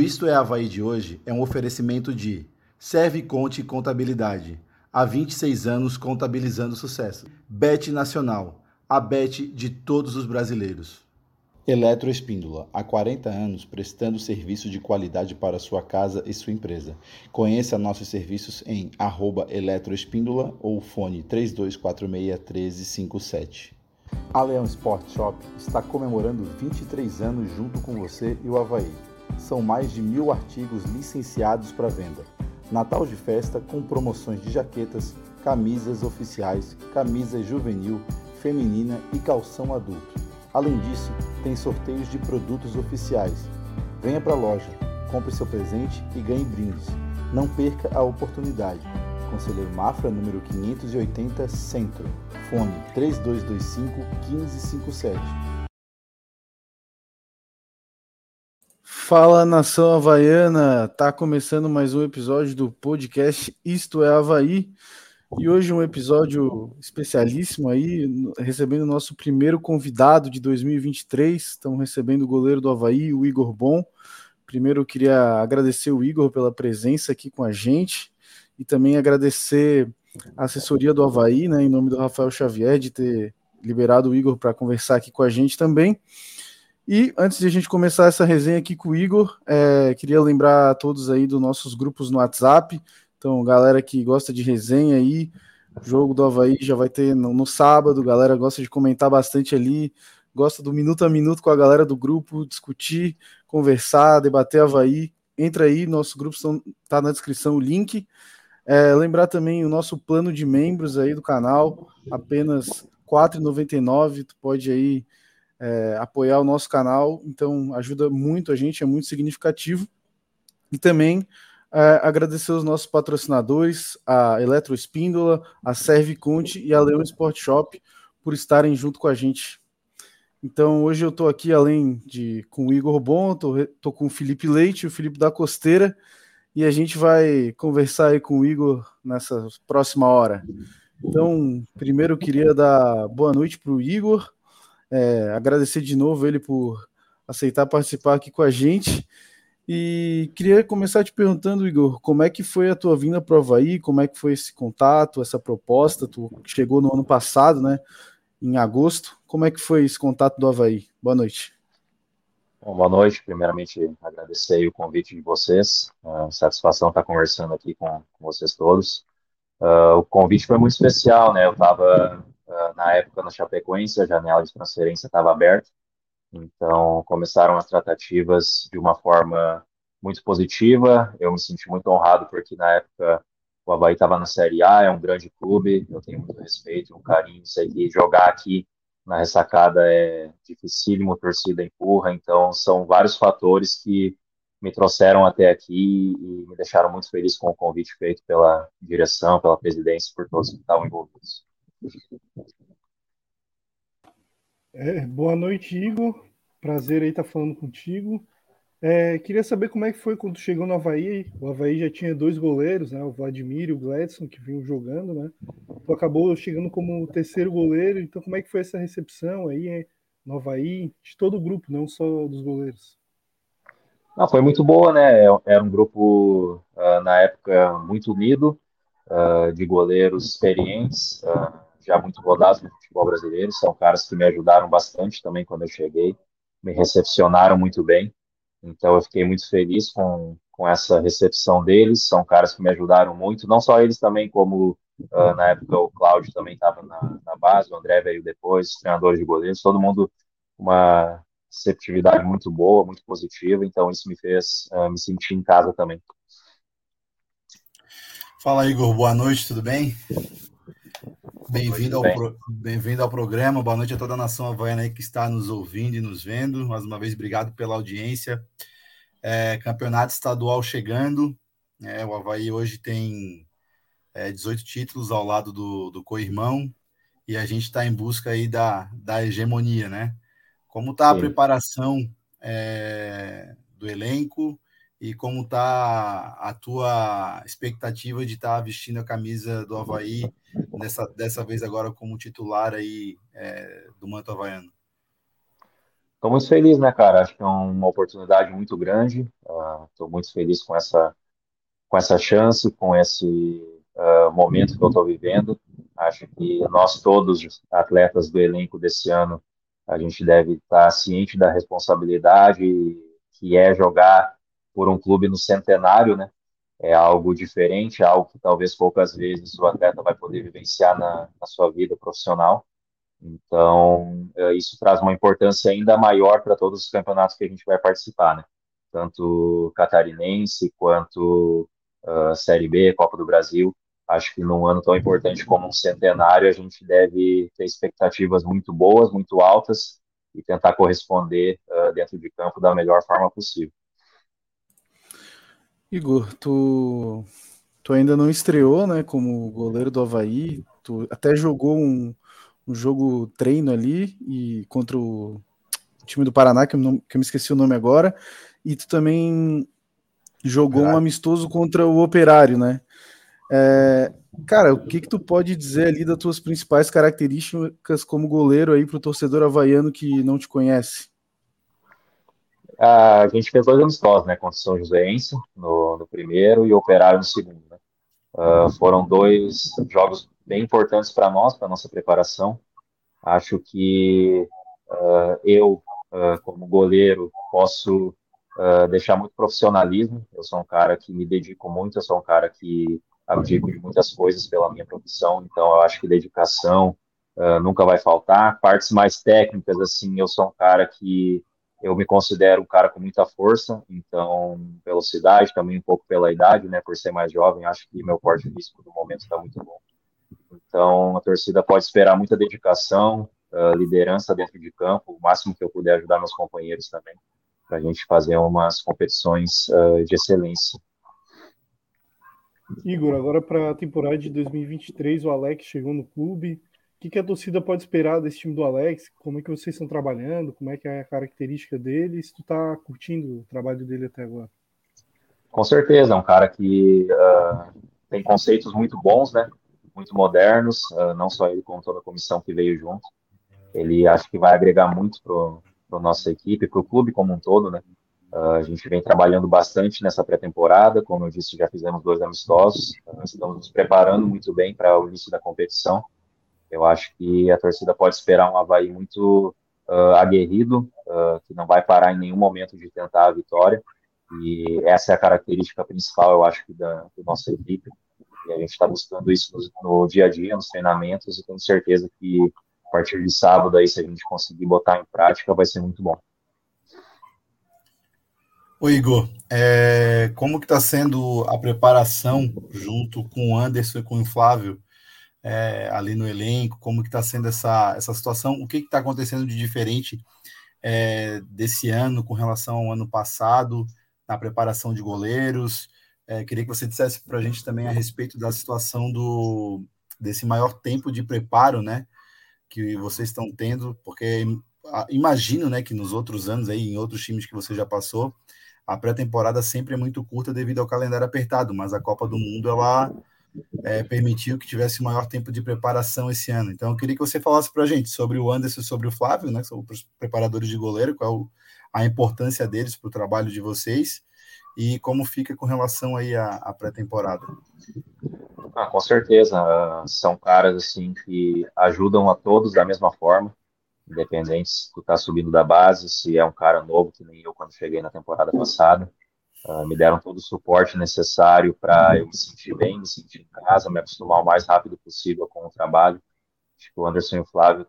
Isto é Havaí de hoje é um oferecimento de Serve Conte Contabilidade. Há 26 anos contabilizando sucesso. Bet Nacional, a bet de todos os brasileiros. Eletroespíndola, há 40 anos prestando serviço de qualidade para sua casa e sua empresa. Conheça nossos serviços em arroba eletroespíndola ou fone 3246-1357. A Leão Sport Shop está comemorando 23 anos junto com você e o Havaí. São mais de mil artigos licenciados para venda. Natal de festa com promoções de jaquetas, camisas oficiais, camisa juvenil, feminina e calção adulto. Além disso, tem sorteios de produtos oficiais. Venha para a loja, compre seu presente e ganhe brindes. Não perca a oportunidade. Conselheiro Mafra, número 580, Centro. Fone 3225 1557. Fala nação havaiana, tá começando mais um episódio do podcast Isto é Havaí. E hoje um episódio especialíssimo aí, recebendo o nosso primeiro convidado de 2023. Estamos recebendo o goleiro do Havaí, o Igor Bom. Primeiro eu queria agradecer o Igor pela presença aqui com a gente e também agradecer a assessoria do Havaí, né, em nome do Rafael Xavier, de ter liberado o Igor para conversar aqui com a gente também. E antes de a gente começar essa resenha aqui com o Igor, é, queria lembrar a todos aí dos nossos grupos no WhatsApp. Então, galera que gosta de resenha aí, jogo do Havaí já vai ter no, no sábado, galera gosta de comentar bastante ali, gosta do minuto a minuto com a galera do grupo, discutir, conversar, debater Havaí. Entra aí, nosso grupo está na descrição o link. É, lembrar também o nosso plano de membros aí do canal, apenas R$ 4,99. Tu pode aí é, apoiar o nosso canal, então ajuda muito a gente, é muito significativo. E também é, agradecer os nossos patrocinadores, a Eletroespíndola, a Serviconte e a Leão Sport Shop, por estarem junto com a gente. Então hoje eu estou aqui, além de com o Igor Bom, estou com o Felipe Leite, o Felipe da Costeira e a gente vai conversar aí com o Igor nessa próxima hora. Então, primeiro eu queria dar boa noite para o Igor, é, agradecer de novo ele por aceitar participar aqui com a gente. E queria começar te perguntando, Igor, como é que foi a tua vinda para o Havaí, como é que foi esse contato, essa proposta? Tu chegou no ano passado, né? Em agosto. Como é que foi esse contato do Havaí? Boa noite. Bom, boa noite. Primeiramente, agradecer o convite de vocês. Uh, satisfação estar conversando aqui com, com vocês todos. Uh, o convite foi muito especial, né? Eu estava, uh, na época, no Chapecoense, a janela de transferência estava aberta. Então, começaram as tratativas de uma forma muito positiva. Eu me senti muito honrado porque, na época, o Havaí estava na Série A, é um grande clube. Eu tenho muito respeito, um carinho. Que jogar aqui na ressacada é dificílimo, torcida empurra, então são vários fatores que me trouxeram até aqui e me deixaram muito feliz com o convite feito pela direção, pela presidência, por todos que estavam envolvidos. É, boa noite, Igor. Prazer aí estar falando contigo. É, queria saber como é que foi quando chegou no Havaí. O Havaí já tinha dois goleiros, né? O Vladimir e o Gladson, que vinham jogando, né? Tu acabou chegando como terceiro goleiro. Então, como é que foi essa recepção aí no Havaí, de todo o grupo, não só dos goleiros? Não, foi muito boa, né? Era um grupo, uh, na época, muito unido, uh, de goleiros experientes, uh, já muito rodados no futebol brasileiro. São caras que me ajudaram bastante também quando eu cheguei, me recepcionaram muito bem. Então eu fiquei muito feliz com, com essa recepção deles. São caras que me ajudaram muito, não só eles também, como uh, na época o Cláudio também estava na, na, base, o André veio depois, os treinadores de goleiros, todo mundo uma receptividade muito boa, muito positiva. Então isso me fez uh, me sentir em casa também. Fala Igor, boa noite, tudo bem? Bem-vindo ao, pro... bem ao programa. Boa noite a toda a nação havaiana aí que está nos ouvindo e nos vendo. Mais uma vez, obrigado pela audiência. É, campeonato estadual chegando. É, o Havaí hoje tem é, 18 títulos ao lado do, do co-irmão e a gente está em busca aí da, da hegemonia, né? Como está a preparação é, do elenco e como está a tua expectativa de estar tá vestindo a camisa do Havaí dessa, dessa vez agora como titular aí é, do manto havaiano? Estou muito feliz, né, cara? Acho que é uma oportunidade muito grande. Estou uh, muito feliz com essa, com essa chance, com esse uh, momento que eu estou vivendo. Acho que nós todos, atletas do elenco desse ano, a gente deve estar ciente da responsabilidade que é jogar por um clube no centenário, né? É algo diferente, é algo que talvez poucas vezes o atleta vai poder vivenciar na, na sua vida profissional. Então, é, isso traz uma importância ainda maior para todos os campeonatos que a gente vai participar, né? Tanto catarinense quanto uh, Série B, Copa do Brasil. Acho que num ano tão importante como um centenário, a gente deve ter expectativas muito boas, muito altas e tentar corresponder uh, dentro de campo da melhor forma possível. Igor, tu, tu ainda não estreou, né, como goleiro do Havaí, tu até jogou um, um jogo treino ali e contra o time do Paraná, que eu, não, que eu me esqueci o nome agora, e tu também jogou um amistoso contra o Operário, né? É, cara, o que que tu pode dizer ali das tuas principais características como goleiro aí para o torcedor havaiano que não te conhece? A gente fez dois amistosos, né? Contra o São Joséense no, no primeiro e Operário no segundo. Né? Uh, foram dois jogos bem importantes para nós, para nossa preparação. Acho que uh, eu, uh, como goleiro, posso deixar muito profissionalismo. Eu sou um cara que me dedico muito, eu sou um cara que abdico de muitas coisas pela minha profissão, então eu acho que dedicação nunca vai faltar. Partes mais técnicas, assim, eu sou um cara que eu me considero um cara com muita força, então, velocidade, também um pouco pela idade, né, por ser mais jovem, acho que meu porte físico no momento está muito bom. Então, a torcida pode esperar muita dedicação, uh, liderança dentro de campo, o máximo que eu puder ajudar meus companheiros também, para a gente fazer umas competições uh, de excelência. Igor, agora para a temporada de 2023, o Alex chegou no clube, que, que a torcida pode esperar desse time do Alex? Como é que vocês estão trabalhando? Como é que é a característica dele? Se tu tá curtindo o trabalho dele até agora? Com certeza, é um cara que uh, tem conceitos muito bons, né? Muito modernos, uh, não só ele, como toda a comissão que veio junto. Ele acho que vai agregar muito para a nossa equipe, para o clube como um todo, né? Uh, a gente vem trabalhando bastante nessa pré-temporada, como eu disse, já fizemos dois amistosos, estamos nos preparando muito bem para o início da competição. Eu acho que a torcida pode esperar um Havaí muito uh, aguerrido, uh, que não vai parar em nenhum momento de tentar a vitória. E essa é a característica principal, eu acho, da, nossa equipe. E a gente está buscando isso no, no, dia a dia, nos treinamentos, e tenho certeza que a partir de sábado, aí, se a gente conseguir botar em prática, vai ser muito bom. Ô Igor, é, como que está sendo a preparação junto com o Anderson e com o Flávio é, ali no elenco, como que está sendo essa, essa situação, o que está acontecendo de diferente é, desse ano com relação ao ano passado, na preparação de goleiros. É, queria que você dissesse para a gente também a respeito da situação do desse maior tempo de preparo, né, que vocês estão tendo, porque imagino, né, que nos outros anos aí, em outros times que você já passou, a pré-temporada sempre é muito curta devido ao calendário apertado, mas a Copa do Mundo ela é, permitiu que tivesse maior tempo de preparação esse ano. Então, eu queria que você falasse para a gente sobre o Anderson e sobre o Flávio, né, que são os preparadores de goleiro, qual a importância deles para o trabalho de vocês e como fica com relação aí à, à pré-temporada. Ah, com certeza, são caras assim que ajudam a todos da mesma forma, independente se tu tá subindo da base, se é um cara novo que nem eu quando cheguei na temporada passada. Uh, me deram todo o suporte necessário para eu me sentir bem, me sentir em casa, me acostumar o mais rápido possível com o trabalho. Acho que o Anderson e o Flávio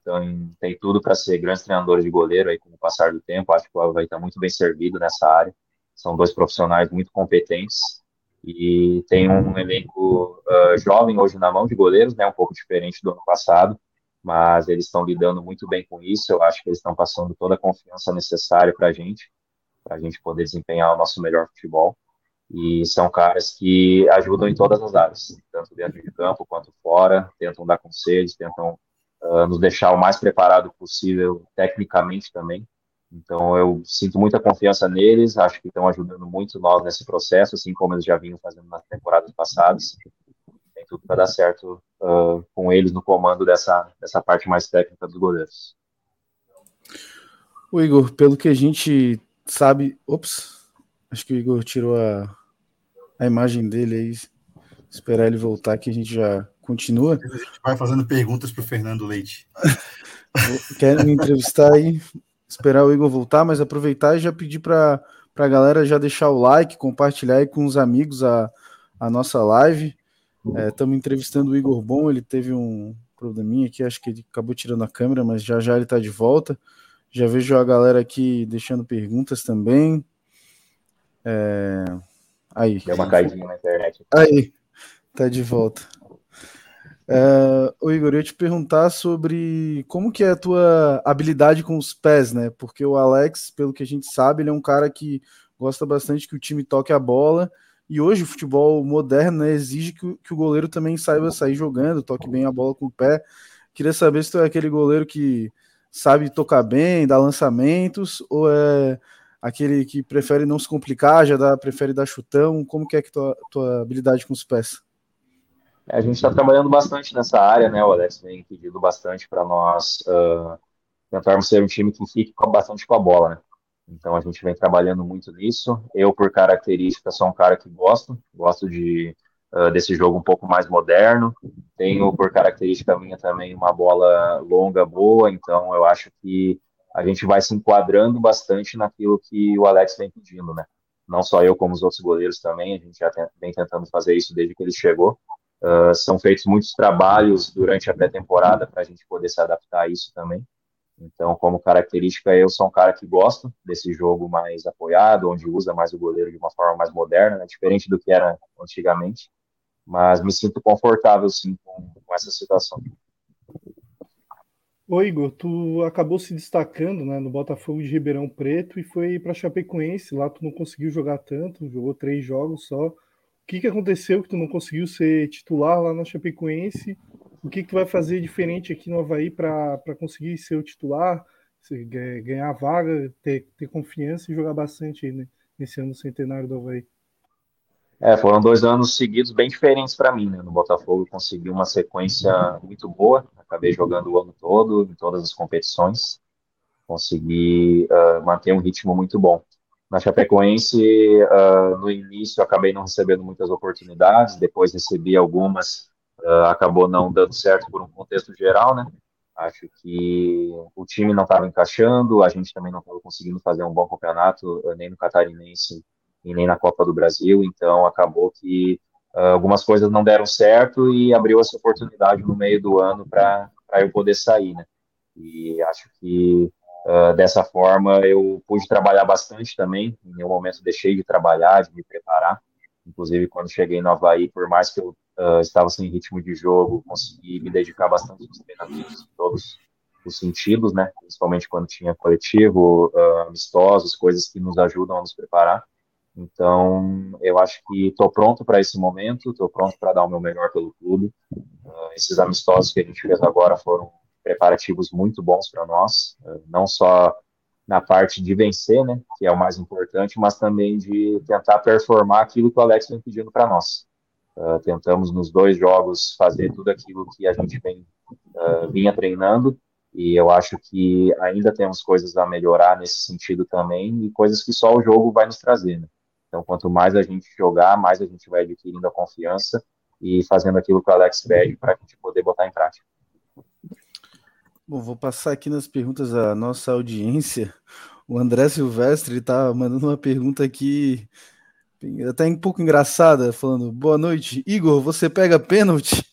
têm, tudo para ser grandes treinadores de goleiro aí com o passar do tempo. Acho que o vai estar muito bem servido nessa área. São dois profissionais muito competentes e tem um elenco uh, jovem hoje na mão de goleiros, né, um pouco diferente do ano passado, mas eles estão lidando muito bem com isso. Eu acho que eles estão passando toda a confiança necessária para a gente para a gente poder desempenhar o nosso melhor futebol. E são caras que ajudam em todas as áreas, tanto dentro de campo quanto fora, tentam dar conselhos, tentam uh, nos deixar o mais preparado possível tecnicamente também. Então eu sinto muita confiança neles, acho que estão ajudando muito nós nesse processo, assim como eles já vinham fazendo nas temporadas passadas. Tem tudo para dar certo uh, com eles no comando dessa, dessa parte mais técnica dos goleiros. O Igor, pelo que a gente sabe. Ops, acho que o Igor tirou a, a imagem dele aí. Esperar ele voltar que a gente já continua. A gente vai fazendo perguntas para o Fernando Leite. Quer me entrevistar aí? Esperar o Igor voltar, mas aproveitar e já pedir para a galera já deixar o like, compartilhar aí com os amigos a, a nossa live. Estamos é, entrevistando o Igor Bom, ele teve um probleminha aqui, acho que ele acabou tirando a câmera, mas já já ele está de volta. Já vejo a galera aqui deixando perguntas também. É... Aí. Deu uma caidinha na internet. Aí, tá de volta. É, o Igor, eu ia te perguntar sobre como que é a tua habilidade com os pés, né? Porque o Alex, pelo que a gente sabe, ele é um cara que gosta bastante que o time toque a bola. E hoje o futebol moderno né, exige que, que o goleiro também saiba sair jogando, toque bem a bola com o pé. Queria saber se tu é aquele goleiro que sabe tocar bem, dar lançamentos, ou é aquele que prefere não se complicar, já dá, prefere dar chutão? Como que é que tua, tua habilidade com os pés? A gente está trabalhando bastante nessa área, né? O Alex vem pedindo bastante para nós uh, tentarmos ser um time que fique bastante com a bola, né? Então a gente vem trabalhando muito nisso. Eu, por característica, sou um cara que gosto, gosto de uh, desse jogo um pouco mais moderno. Tenho por característica minha também uma bola longa boa, então eu acho que a gente vai se enquadrando bastante naquilo que o Alex vem pedindo, né? Não só eu, como os outros goleiros também, a gente já vem tentando fazer isso desde que ele chegou. Uh, são feitos muitos trabalhos durante a pré-temporada para a gente poder se adaptar a isso também. Então, como característica, eu sou um cara que gosta desse jogo mais apoiado, onde usa mais o goleiro de uma forma mais moderna, né? diferente do que era antigamente mas me sinto confortável sim com, com essa situação. Ô Igor, tu acabou se destacando né, no Botafogo de Ribeirão Preto e foi para Chapecoense. Lá tu não conseguiu jogar tanto, jogou três jogos só. O que, que aconteceu que tu não conseguiu ser titular lá na Chapecoense? O que, que vai fazer diferente aqui no Havaí para conseguir ser o titular, ganhar a vaga, ter, ter confiança e jogar bastante né, nesse ano centenário do Havaí? É, foram dois anos seguidos bem diferentes para mim, né? No Botafogo consegui uma sequência muito boa, acabei jogando o ano todo, em todas as competições, consegui uh, manter um ritmo muito bom. Na Chapecoense, uh, no início acabei não recebendo muitas oportunidades, depois recebi algumas, uh, acabou não dando certo por um contexto geral, né? Acho que o time não estava encaixando, a gente também não estava conseguindo fazer um bom campeonato, nem no Catarinense e nem na Copa do Brasil, então acabou que uh, algumas coisas não deram certo e abriu essa oportunidade no meio do ano para eu poder sair, né? E acho que uh, dessa forma eu pude trabalhar bastante também, em nenhum momento deixei de trabalhar, de me preparar, inclusive quando cheguei no Havaí, por mais que eu uh, estava sem ritmo de jogo, consegui me dedicar bastante aos treinamentos em todos os sentidos, né? Principalmente quando tinha coletivo, amistosos, coisas que nos ajudam a nos preparar. Então, eu acho que estou pronto para esse momento, estou pronto para dar o meu melhor pelo clube. Uh, esses amistosos que a gente fez agora foram preparativos muito bons para nós, uh, não só na parte de vencer, né, que é o mais importante, mas também de tentar performar aquilo que o Alex vem pedindo para nós. Uh, tentamos nos dois jogos fazer tudo aquilo que a gente vem vinha treinando e eu acho que ainda temos coisas a melhorar nesse sentido também e coisas que só o jogo vai nos trazer. Né? Então, quanto mais a gente jogar, mais a gente vai adquirindo a confiança e fazendo aquilo que o Alex pede para a gente poder botar em prática. Bom, vou passar aqui nas perguntas da nossa audiência. O André Silvestre está mandando uma pergunta aqui, até um pouco engraçada, falando: Boa noite, Igor, você pega pênalti?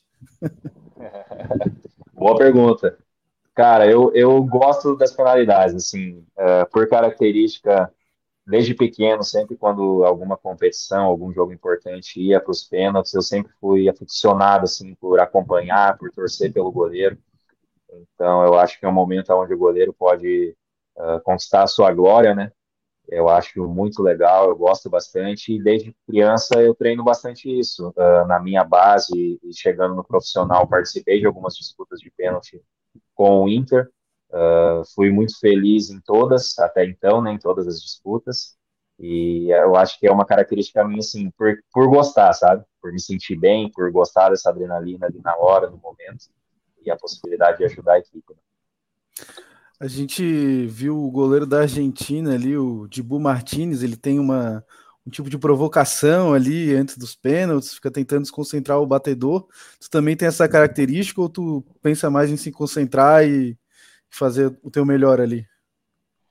Boa pergunta. Cara, eu, eu gosto das penalidades, assim, uh, por característica desde pequeno, sempre quando alguma competição, algum jogo importante ia para os pênaltis, eu sempre fui aficionado assim por acompanhar, por torcer pelo goleiro. Então, eu acho que é um momento onde o goleiro pode uh, conquistar a sua glória, né? Eu acho muito legal, eu gosto bastante e desde criança eu treino bastante isso. Uh, na minha base e chegando no profissional, participei de algumas disputas de pênalti com o Inter. Uh, fui muito feliz em todas, até então, né, em todas as disputas. E eu acho que é uma característica minha, assim, por, por gostar, sabe? Por me sentir bem, por gostar dessa adrenalina ali na hora, no momento, e a possibilidade de ajudar a equipe. Né? A gente viu o goleiro da Argentina ali, o Dibu Martinez, ele tem uma, um tipo de provocação ali antes dos pênaltis, fica tentando se concentrar o batedor. Tu também tem essa característica ou tu pensa mais em se concentrar e fazer o teu melhor ali?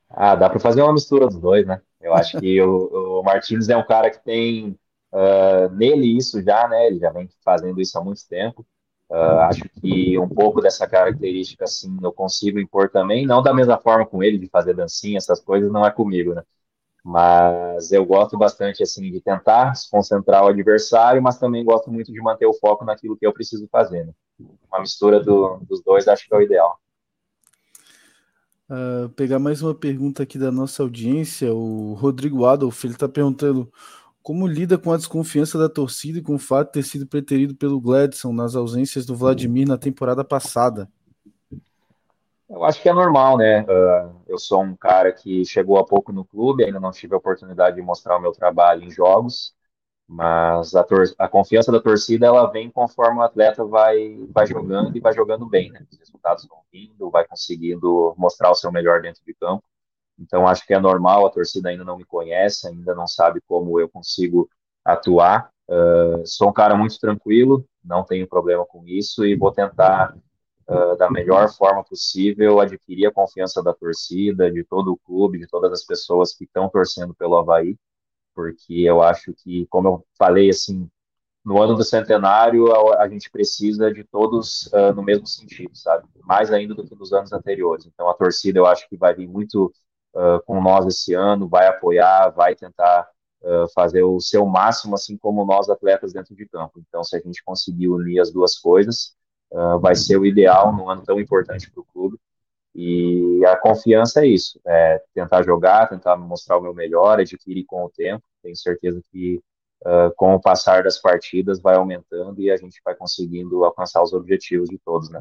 Ah, dá para fazer uma mistura dos dois, né? Eu acho que o, o Martins é um cara que tem uh, nele isso já, né? Ele já vem fazendo isso há muito tempo. Uh, acho que um pouco dessa característica, assim, eu consigo impor também, não da mesma forma com ele, de fazer dancinha, essas coisas, não é comigo, né? Mas eu gosto bastante, assim, de tentar se concentrar o adversário, mas também gosto muito de manter o foco naquilo que eu preciso fazer, né? Uma mistura do, dos dois acho que é o ideal. Uh, pegar mais uma pergunta aqui da nossa audiência, o Rodrigo Adolf, ele está perguntando como lida com a desconfiança da torcida e com o fato de ter sido preterido pelo Gladson nas ausências do Vladimir na temporada passada? Eu acho que é normal, né? Uh, eu sou um cara que chegou há pouco no clube, ainda não tive a oportunidade de mostrar o meu trabalho em jogos, mas a, a confiança da torcida ela vem conforme o atleta vai, vai jogando e vai jogando bem, né? Os resultados vão vindo, vai conseguindo mostrar o seu melhor dentro de campo. Então, acho que é normal, a torcida ainda não me conhece, ainda não sabe como eu consigo atuar. Uh, sou um cara muito tranquilo, não tenho problema com isso e vou tentar, uh, da melhor forma possível, adquirir a confiança da torcida, de todo o clube, de todas as pessoas que estão torcendo pelo Havaí, porque eu acho que, como eu falei, assim, no ano do centenário, a, a gente precisa de todos uh, no mesmo sentido, sabe? Mais ainda do que nos anos anteriores. Então, a torcida, eu acho que vai vir muito uh, com nós esse ano, vai apoiar, vai tentar uh, fazer o seu máximo, assim como nós atletas dentro de campo. Então, se a gente conseguir unir as duas coisas, uh, vai ser o ideal num ano tão importante para o clube. E a confiança é isso, é tentar jogar, tentar mostrar o meu melhor, adquirir com o tempo. Tenho certeza que Uh, com o passar das partidas vai aumentando e a gente vai conseguindo alcançar os objetivos de todos, né?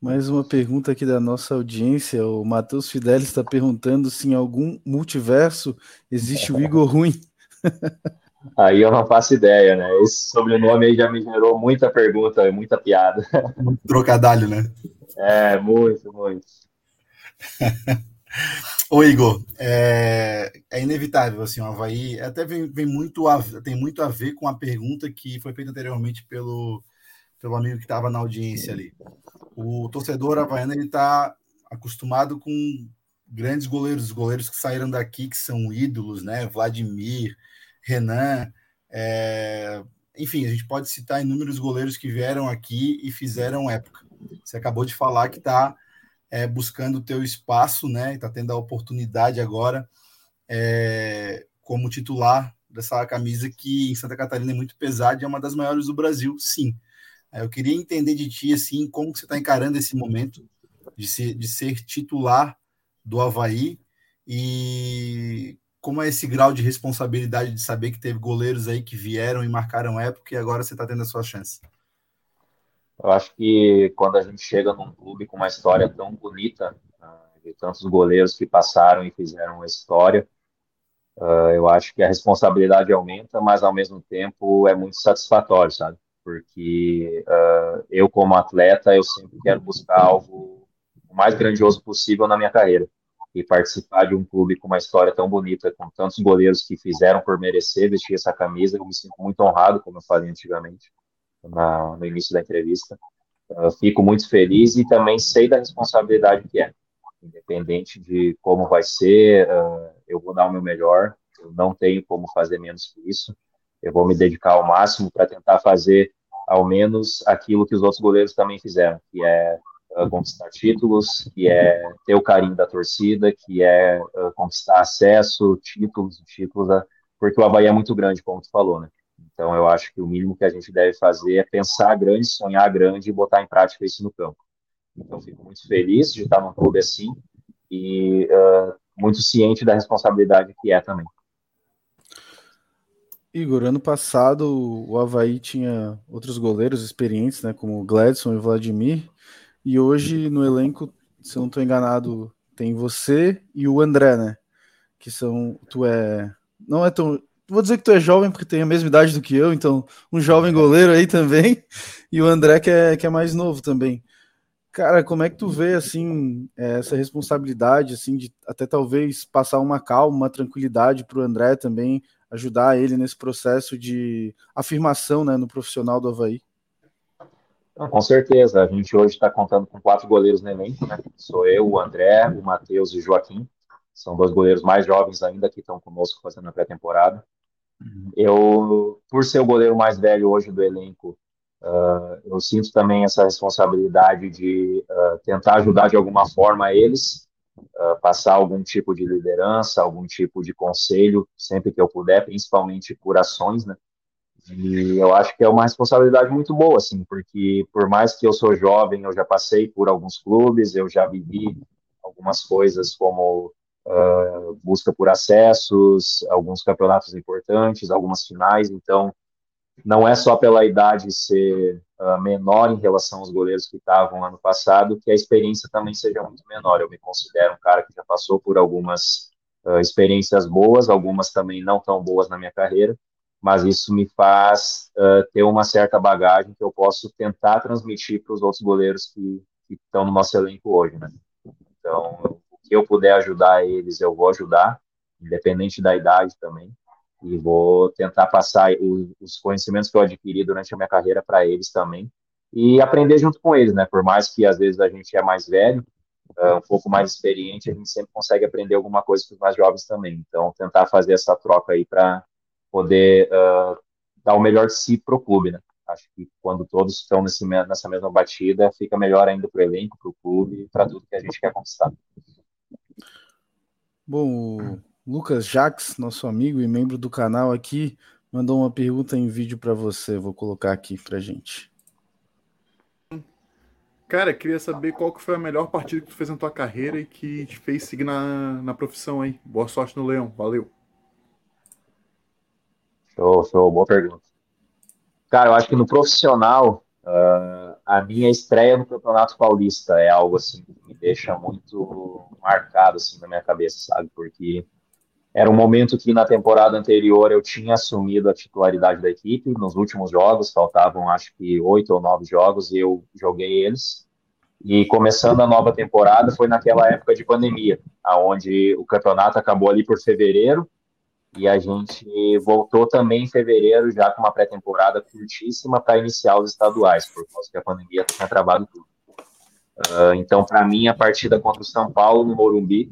Mais uma pergunta aqui da nossa audiência. O Matheus Fidelis está perguntando se em algum multiverso existe o Igor ruim. Aí eu não faço ideia, né? Esse sobrenome aí já me gerou muita pergunta, muita piada. Muito trocadilho, né? É, muito, muito. Ô Igor, é, é, inevitável, assim, o Havaí até vem, vem muito a, tem muito a ver com a pergunta que foi feita anteriormente pelo, pelo amigo que estava na audiência ali. O torcedor havaiano ele está acostumado com grandes goleiros, goleiros que saíram daqui, que são ídolos, né? Vladimir, Renan, é... enfim, a gente pode citar inúmeros goleiros que vieram aqui e fizeram época. Você acabou de falar que está é, buscando o teu espaço, né? Está tendo a oportunidade agora é, como titular dessa camisa que em Santa Catarina é muito pesada e é uma das maiores do Brasil, sim. Eu queria entender de ti, assim, como você está encarando esse momento de ser, de ser titular do Havaí e como é esse grau de responsabilidade de saber que teve goleiros aí que vieram e marcaram época e agora você está tendo a sua chance? Eu acho que quando a gente chega num clube com uma história tão bonita, ah, de tantos goleiros que passaram e fizeram a história, ah, eu acho que a responsabilidade aumenta, mas ao mesmo tempo é muito satisfatório, sabe? Porque uh, eu, como atleta, eu sempre quero buscar algo o mais grandioso possível na minha carreira. E participar de um clube com uma história tão bonita, com tantos goleiros que fizeram por merecer vestir essa camisa, eu me sinto muito honrado, como eu falei antigamente, na, no início da entrevista. Uh, fico muito feliz e também sei da responsabilidade que é. Independente de como vai ser, uh, eu vou dar o meu melhor, eu não tenho como fazer menos que isso. Eu vou me dedicar ao máximo para tentar fazer ao menos aquilo que os outros goleiros também fizeram, que é uh, conquistar títulos, que é ter o carinho da torcida, que é uh, conquistar acesso, títulos, títulos, uh, porque o Havaí é muito grande, como tu falou, né? Então eu acho que o mínimo que a gente deve fazer é pensar grande, sonhar grande e botar em prática isso no campo. Então fico muito feliz de estar num clube assim e muito ciente da responsabilidade que é também. Igor, ano passado o Havaí tinha outros goleiros experientes, né, como Gladson e Vladimir, e hoje no elenco, se eu não estou enganado, tem você e o André, né, que são, tu é, não é tão, vou dizer que tu é jovem porque tem a mesma idade do que eu, então um jovem goleiro aí também, e o André que é, que é mais novo também. Cara, como é que tu vê assim essa responsabilidade assim de até talvez passar uma calma, uma tranquilidade para o André também ajudar ele nesse processo de afirmação, né, no profissional do Havaí? com certeza, a gente hoje está contando com quatro goleiros no elenco, né? Sou eu, o André, o Matheus e o Joaquim. São dois goleiros mais jovens ainda que estão conosco fazendo a pré-temporada. Eu, por ser o goleiro mais velho hoje do elenco, uh, eu sinto também essa responsabilidade de uh, tentar ajudar de alguma forma eles, uh, passar algum tipo de liderança, algum tipo de conselho, sempre que eu puder, principalmente por ações, né? E eu acho que é uma responsabilidade muito boa, assim, porque por mais que eu sou jovem, eu já passei por alguns clubes, eu já vivi algumas coisas como uh, busca por acessos, alguns campeonatos importantes, algumas finais, então não é só pela idade ser uh, menor em relação aos goleiros que estavam ano passado, que a experiência também seja muito menor. Eu me considero um cara que já passou por algumas uh, experiências boas, algumas também não tão boas na minha carreira, mas isso me faz uh, ter uma certa bagagem que eu posso tentar transmitir para os outros goleiros que, estão no nosso elenco hoje, né? Então, o que eu puder ajudar eles, eu vou ajudar, independente da idade também, e vou tentar passar os, os conhecimentos que eu adquiri durante a minha carreira para eles também, e aprender junto com eles, né? Por mais que às vezes a gente é mais velho, uh, um pouco mais experiente, a gente sempre consegue aprender alguma coisa com os mais jovens também. Então, tentar fazer essa troca aí para poder uh, dar o melhor de si para o clube, né? Acho que quando todos estão nesse, nessa mesma batida, fica melhor ainda para o elenco, para o clube para tudo que a gente quer conquistar. Bom, Lucas Jax, nosso amigo e membro do canal aqui, mandou uma pergunta em vídeo para você. Vou colocar aqui para gente. Cara, queria saber qual que foi a melhor partida que tu fez na tua carreira e que te fez seguir na, na profissão aí. Boa sorte no Leão. Valeu. Show, show, boa pergunta. Cara, eu acho que no profissional, uh, a minha estreia no Campeonato Paulista é algo assim que me deixa muito marcado assim na minha cabeça, sabe? Porque era um momento que na temporada anterior eu tinha assumido a titularidade da equipe. Nos últimos jogos, faltavam acho que oito ou nove jogos e eu joguei eles. E começando a nova temporada foi naquela época de pandemia, aonde o campeonato acabou ali por fevereiro e a gente voltou também em fevereiro, já com uma pré-temporada curtíssima para iniciar os estaduais, por causa que a pandemia tinha travado tudo. Uh, então, para mim, a partida contra o São Paulo, no Morumbi,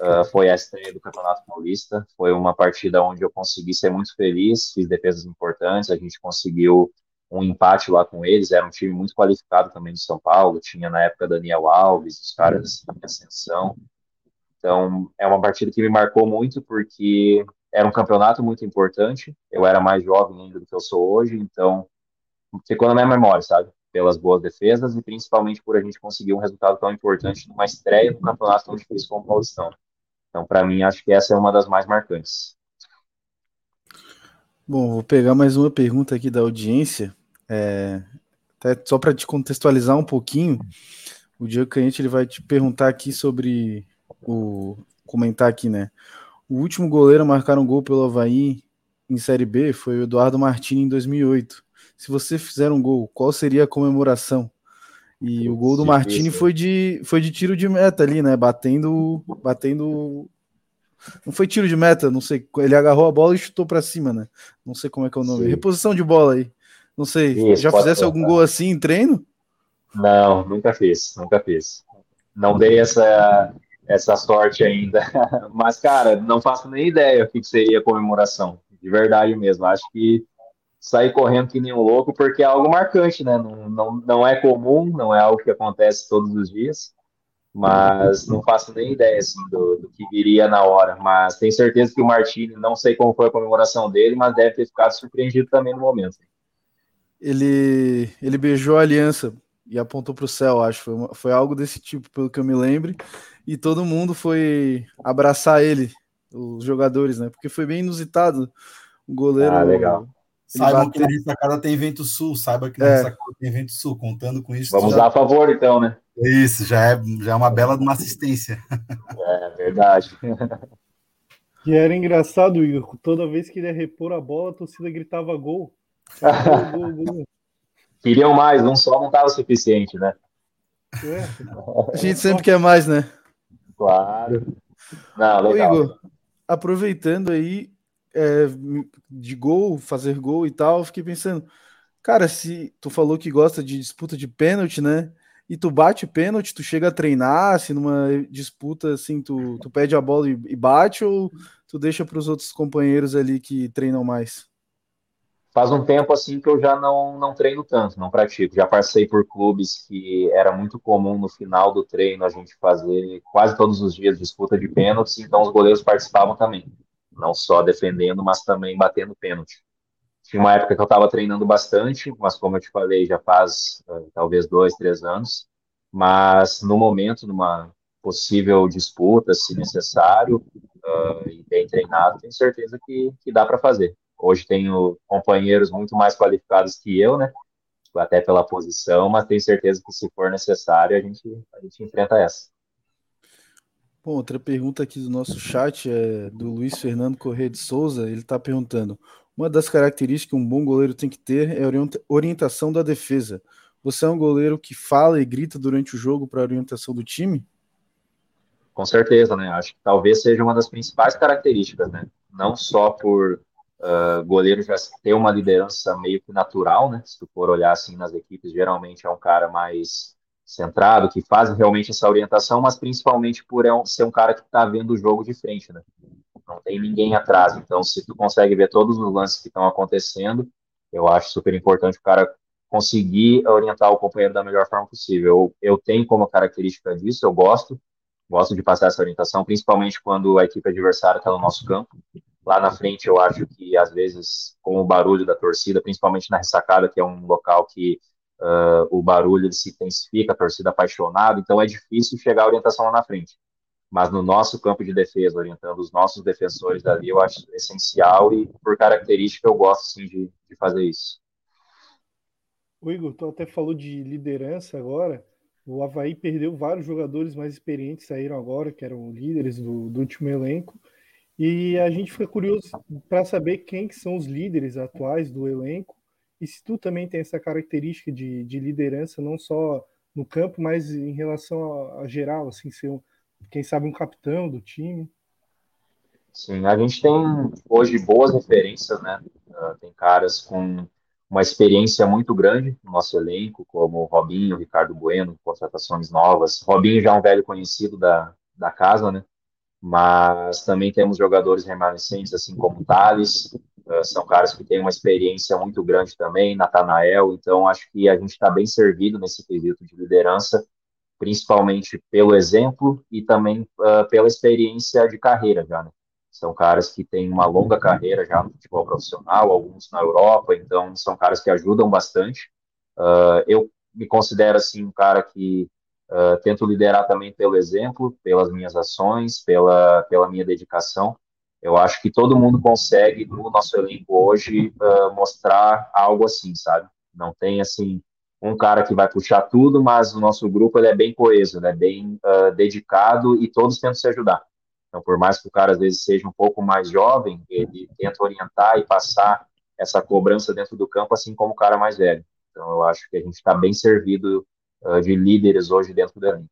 uh, foi a estreia do Campeonato Paulista. Foi uma partida onde eu consegui ser muito feliz, fiz defesas importantes, a gente conseguiu um empate lá com eles. Era um time muito qualificado também do São Paulo, tinha na época Daniel Alves, os caras em ascensão. Então, é uma partida que me marcou muito, porque era um campeonato muito importante. Eu era mais jovem ainda do que eu sou hoje, então ficou na minha memória, sabe? Pelas boas defesas e principalmente por a gente conseguir um resultado tão importante numa estreia no campeonato tão difícil como o Paulistão. Então, para mim, acho que essa é uma das mais marcantes. Bom, vou pegar mais uma pergunta aqui da audiência. É, até só para te contextualizar um pouquinho, o Diego Canhete ele vai te perguntar aqui sobre o comentar aqui, né? O último goleiro a marcar um gol pelo Havaí em Série B foi o Eduardo Martini em 2008. Se você fizer um gol, qual seria a comemoração? E o gol do Martini foi de, foi de tiro de meta ali, né? Batendo. Batendo. Não foi tiro de meta, não sei. Ele agarrou a bola e chutou para cima, né? Não sei como é que é o nome. Sim. Reposição de bola aí. Não sei. Isso, já fizesse algum gol assim em treino? Não, nunca fiz, nunca fiz. Não dei essa essa sorte ainda. Mas, cara, não faço nem ideia o que seria a comemoração. De verdade mesmo. Acho que sair correndo que nem um louco, porque é algo marcante, né? Não, não, não é comum, não é algo que acontece todos os dias. Mas não faço nem ideia assim, do, do que viria na hora. Mas tenho certeza que o Martini, não sei como foi a comemoração dele, mas deve ter ficado surpreendido também no momento. Ele, ele beijou a aliança e apontou para o céu, acho. Foi, uma, foi algo desse tipo, pelo que eu me lembro e todo mundo foi abraçar ele, os jogadores, né? Porque foi bem inusitado. O goleiro. Ah, Saiba que na ressacada tem vento sul, saiba que na é. ressacada tem vento sul, contando com isso. Vamos já... dar a favor, então, né? Isso, já é, já é uma bela de uma assistência. É verdade. E era engraçado, Igor, toda vez que ele ia repor a bola, a torcida gritava gol. gol, gol, gol. Queriam mais, um só não estava suficiente, né? É. A gente sempre quer mais, né? Claro. Não, legal. Ô, Igor, aproveitando aí é, de gol, fazer gol e tal, fiquei pensando, cara, se tu falou que gosta de disputa de pênalti, né? E tu bate pênalti, tu chega a treinar, se numa disputa assim, tu, tu pede a bola e, e bate, ou tu deixa para os outros companheiros ali que treinam mais? Faz um tempo assim que eu já não, não treino tanto, não pratico. Já passei por clubes que era muito comum no final do treino a gente fazer quase todos os dias disputa de pênaltis, então os goleiros participavam também, não só defendendo, mas também batendo pênalti. Tinha uma época que eu estava treinando bastante, mas como eu te falei, já faz uh, talvez dois, três anos. Mas no momento, numa possível disputa, se necessário, uh, e bem treinado, tenho certeza que, que dá para fazer. Hoje tenho companheiros muito mais qualificados que eu, né? Até pela posição, mas tenho certeza que se for necessário, a gente, a gente enfrenta essa. Bom, outra pergunta aqui do nosso chat é do Luiz Fernando Corrêa de Souza. Ele está perguntando: uma das características que um bom goleiro tem que ter é a orientação da defesa. Você é um goleiro que fala e grita durante o jogo para a orientação do time? Com certeza, né? Acho que talvez seja uma das principais características, né? Não só por uh, goleiro já ter uma liderança meio que natural, né? Se tu for olhar assim nas equipes, geralmente é um cara mais centrado, que faz realmente essa orientação, mas principalmente por é ser um cara que está vendo o jogo de frente, né? Não tem ninguém atrás. Então, se tu consegue ver todos os lances que estão acontecendo, eu acho super importante o cara conseguir orientar o companheiro da melhor forma possível. Eu, eu tenho como característica disso, eu gosto, gosto de passar essa orientação, principalmente quando a equipe adversária está no nosso campo. Lá na frente, eu acho que, às vezes, com o barulho da torcida, principalmente na ressacada, que é um local que uh, o barulho se intensifica, a torcida apaixonada, então é difícil chegar a orientação lá na frente. Mas no nosso campo de defesa, orientando os nossos defensores ali, eu acho essencial e, por característica, eu gosto, sim, de, de fazer isso. O Igor, tu até falou de liderança agora. O Havaí perdeu vários jogadores mais experientes, saíram agora, que eram líderes do, do último elenco. E a gente fica curioso para saber quem que são os líderes atuais do elenco e se tu também tem essa característica de, de liderança, não só no campo, mas em relação a, a geral, assim, ser, um, quem sabe, um capitão do time. Sim, a gente tem hoje boas referências, né? Uh, tem caras com uma experiência muito grande no nosso elenco, como Robinho, Ricardo Bueno, contratações novas. Robinho já é um velho conhecido da, da casa, né? Mas também temos jogadores remanescentes, assim como Thales, uh, são caras que têm uma experiência muito grande também, Natanael, então acho que a gente está bem servido nesse quesito de liderança, principalmente pelo exemplo e também uh, pela experiência de carreira já, né? São caras que têm uma longa carreira já no futebol profissional, alguns na Europa, então são caras que ajudam bastante. Uh, eu me considero assim um cara que uh, tento liderar também pelo exemplo, pelas minhas ações, pela, pela minha dedicação. Eu acho que todo mundo consegue no nosso elenco hoje uh, mostrar algo assim, sabe? Não tem assim um cara que vai puxar tudo, mas o nosso grupo ele é bem coeso, é bem dedicado e todos tentam se ajudar. Então, por mais que o cara às vezes seja um pouco mais jovem, ele tenta orientar e passar essa cobrança dentro do campo, assim como o cara mais velho. Então, eu acho que a gente está bem servido uh, de líderes hoje dentro do elenco.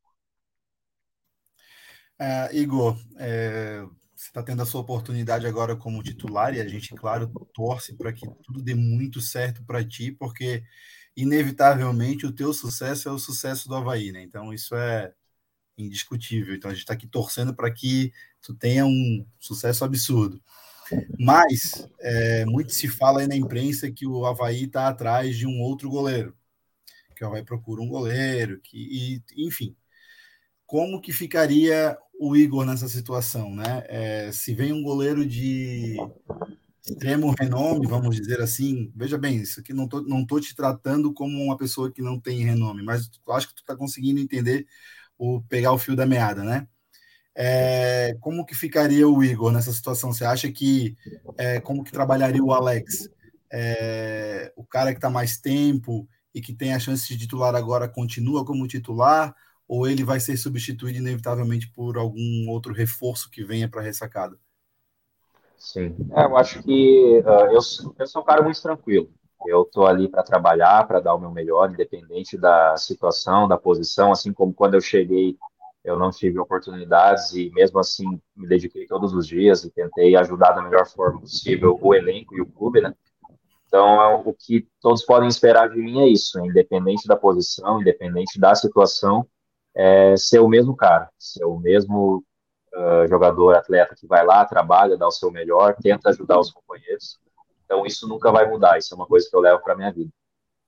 É, Igor, é, você está tendo a sua oportunidade agora como titular e a gente, claro, torce para que tudo dê muito certo para ti, porque inevitavelmente o teu sucesso é o sucesso do Havaí, né? Então, isso é indiscutível. Então a gente está aqui torcendo para que tu tenha um sucesso absurdo. Mas é, muito se fala aí na imprensa que o Havaí está atrás de um outro goleiro, que o Havaí procura um goleiro, que, e, enfim. Como que ficaria o Igor nessa situação, né? É, se vem um goleiro de extremo renome, vamos dizer assim, veja bem, isso aqui não tô, não tô te tratando como uma pessoa que não tem renome, mas acho que tu está conseguindo entender o pegar o fio da meada, né? É, como que ficaria o Igor nessa situação? Você acha que é, como que trabalharia o Alex? É, o cara que está mais tempo e que tem a chance de titular agora continua como titular ou ele vai ser substituído inevitavelmente por algum outro reforço que venha para a ressacada? Sim, é, eu acho que uh, eu, eu sou um cara muito tranquilo. Eu estou ali para trabalhar, para dar o meu melhor, independente da situação, da posição, assim como quando eu cheguei, eu não tive oportunidades e mesmo assim me dediquei todos os dias e tentei ajudar da melhor forma possível o elenco e o clube, né? Então, o que todos podem esperar de mim é isso, independente da posição, independente da situação, é ser o mesmo cara, ser o mesmo uh, jogador, atleta que vai lá, trabalha, dá o seu melhor, tenta ajudar os companheiros. Então, isso nunca vai mudar, isso é uma coisa que eu levo para minha vida.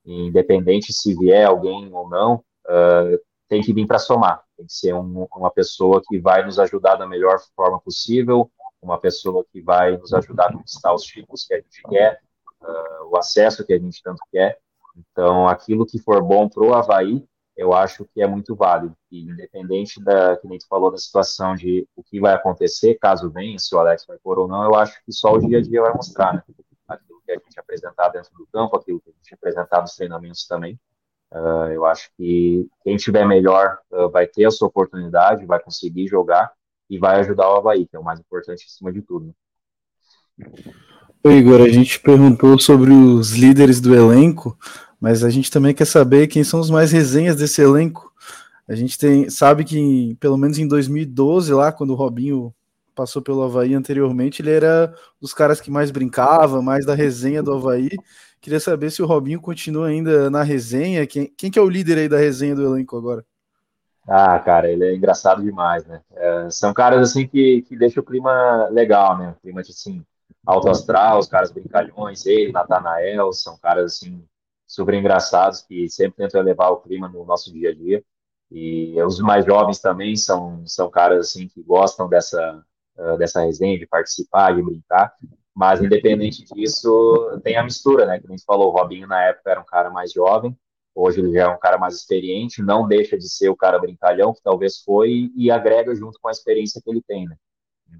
Independente se vier alguém ou não, uh, tem que vir para somar, tem que ser um, uma pessoa que vai nos ajudar da melhor forma possível, uma pessoa que vai nos ajudar a conquistar os títulos que a gente quer, uh, o acesso que a gente tanto quer. Então, aquilo que for bom para o Havaí, eu acho que é muito válido. E independente da, que nem tu falou, da situação de o que vai acontecer, caso venha, se o Alex vai pôr ou não, eu acho que só o dia a dia vai mostrar, né? Aquilo que a gente apresentar dentro do campo, aquilo que a gente apresentar nos treinamentos também. Uh, eu acho que quem tiver melhor uh, vai ter a sua oportunidade, vai conseguir jogar e vai ajudar o Havaí, que é o mais importante acima de tudo. Né? Igor, a gente perguntou sobre os líderes do elenco, mas a gente também quer saber quem são os mais resenhas desse elenco. A gente tem, sabe que, pelo menos em 2012, lá, quando o Robinho passou pelo Havaí anteriormente, ele era dos caras que mais brincava, mais da resenha do Havaí. Queria saber se o Robinho continua ainda na resenha. Quem, quem que é o líder aí da resenha do elenco agora? Ah, cara, ele é engraçado demais, né? É, são caras assim que, que deixam o clima legal, né? O clima de assim, alto astral, os caras brincalhões, ele, Natanael, são caras assim super engraçados que sempre tentam elevar o clima no nosso dia a dia. E os mais jovens também são são caras assim que gostam dessa uh, dessa resenha, de participar, de brincar. Mas independente disso, tem a mistura, né? Que a gente falou, o Robinho na época era um cara mais jovem, hoje ele já é um cara mais experiente, não deixa de ser o cara brincalhão que talvez foi e agrega junto com a experiência que ele tem, né?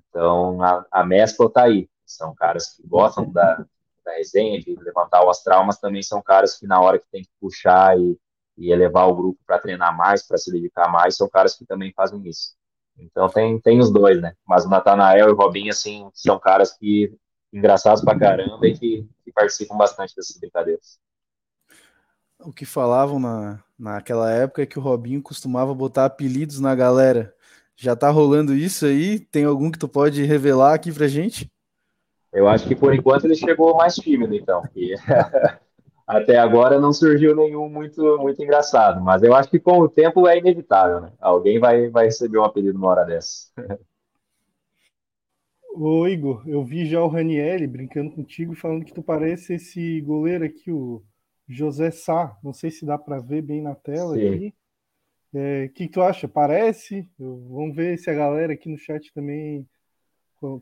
Então a, a mescla está aí. São caras que gostam da, da resenha, de levantar o astral, mas também são caras que na hora que tem que puxar e, e elevar o grupo para treinar mais, para se dedicar mais, são caras que também fazem isso. Então tem, tem os dois, né? Mas o Natanael e o Robinho, assim, são caras que engraçados pra caramba e que, que participam bastante dessas brincadeiras. O que falavam na, naquela época é que o Robinho costumava botar apelidos na galera. Já tá rolando isso aí? Tem algum que tu pode revelar aqui pra gente? Eu acho que por enquanto ele chegou mais tímido, então, porque até agora não surgiu nenhum muito, muito engraçado, mas eu acho que com o tempo é inevitável, né? Alguém vai, vai receber um apelido numa hora dessa. Ô Igor, eu vi já o Ranielli brincando contigo falando que tu parece esse goleiro aqui, o José Sá. Não sei se dá para ver bem na tela Sim. aqui. O é, que, que tu acha? Parece? Vamos ver se a galera aqui no chat também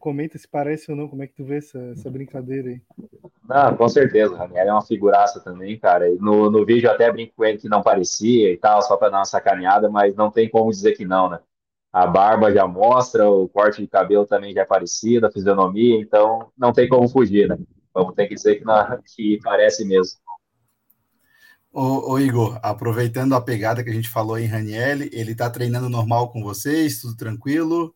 Comenta se parece ou não, como é que tu vê essa, essa brincadeira aí. Não, com certeza, o Ranieri é uma figuraça também, cara. No, no vídeo eu até brinco com ele que não parecia e tal, só para dar uma sacaneada, mas não tem como dizer que não, né? A barba já mostra, o corte de cabelo também já é parecido, a fisionomia, então não tem como fugir, né? Vamos ter que dizer que, não, que parece mesmo. Ô, ô, Igor, aproveitando a pegada que a gente falou em Raniel, ele tá treinando normal com vocês, tudo tranquilo?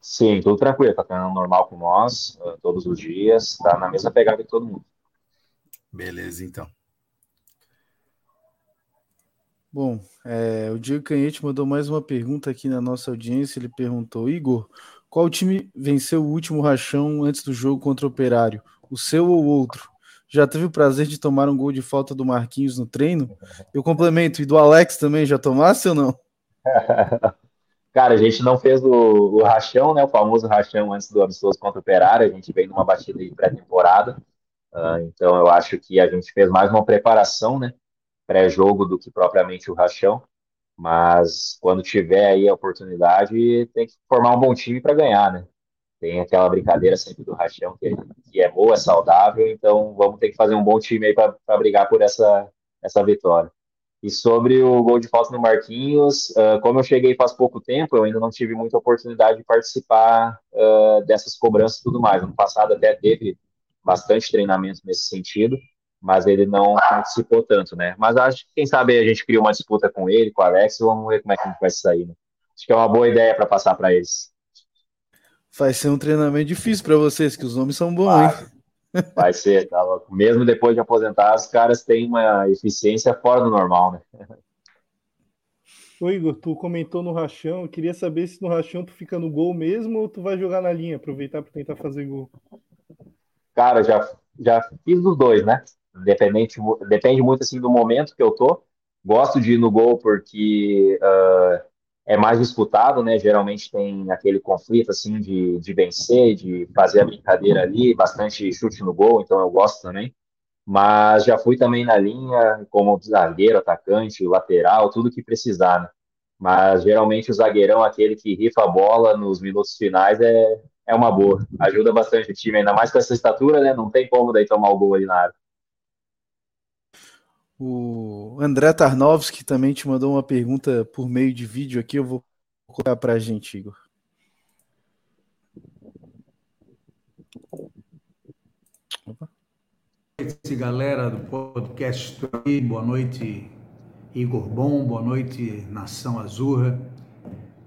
Sim, tudo tranquilo, tá treinando normal com nós, uh, todos os dias, tá na mesma pegada que todo mundo. Beleza, então. Bom, é, o Diego Canhete mandou mais uma pergunta aqui na nossa audiência. Ele perguntou: Igor, qual time venceu o último rachão antes do jogo contra o Operário? O seu ou outro? Já teve o prazer de tomar um gol de falta do Marquinhos no treino? Eu complemento, e do Alex também, já tomasse ou não? Cara, a gente não fez o, o rachão, né? O famoso rachão antes do amistoso contra o Operário. A gente veio numa batida de pré-temporada. Uh, então, eu acho que a gente fez mais uma preparação, né? Pré-jogo do que propriamente o rachão. Mas quando tiver aí a oportunidade, tem que formar um bom time para ganhar, né? Tem aquela brincadeira sempre do rachão que, que é boa, é saudável. Então, vamos ter que fazer um bom time aí para brigar por essa, essa vitória. E sobre o gol de falta no Marquinhos, uh, como eu cheguei faz pouco tempo, eu ainda não tive muita oportunidade de participar uh, dessas cobranças e tudo mais. No passado até teve bastante treinamento nesse sentido, mas ele não participou tanto, né? Mas acho que, quem sabe, a gente cria uma disputa com ele, com o Alex, e vamos ver como é que a gente vai sair, né? Acho que é uma boa ideia para passar para eles. Vai ser um treinamento difícil para vocês, que os nomes são bons, hein? Vai ser, tá Mesmo depois de aposentar, os caras têm uma eficiência fora do normal, né? Ô Igor, tu comentou no rachão, eu queria saber se no rachão tu fica no gol mesmo ou tu vai jogar na linha, aproveitar para tentar fazer gol. Cara, já, já fiz os dois, né? Dependente, depende muito assim do momento que eu tô. Gosto de ir no gol porque uh, é mais disputado, né? Geralmente tem aquele conflito assim de, de vencer, de fazer a brincadeira ali, bastante chute no gol, então eu gosto também. Mas já fui também na linha, como zagueiro, atacante, lateral, tudo que precisar, né? Mas geralmente o zagueirão, aquele que rifa a bola nos minutos finais, é, é uma boa. Ajuda bastante o time, ainda mais com essa estatura, né? Não tem como daí tomar o gol ali na área. O André Tarnovski também te mandou uma pergunta por meio de vídeo aqui, eu vou colocar para a gente, Igor. Opa. Galera do podcast. Boa noite, Igor Bom. Boa noite, Nação Azurra.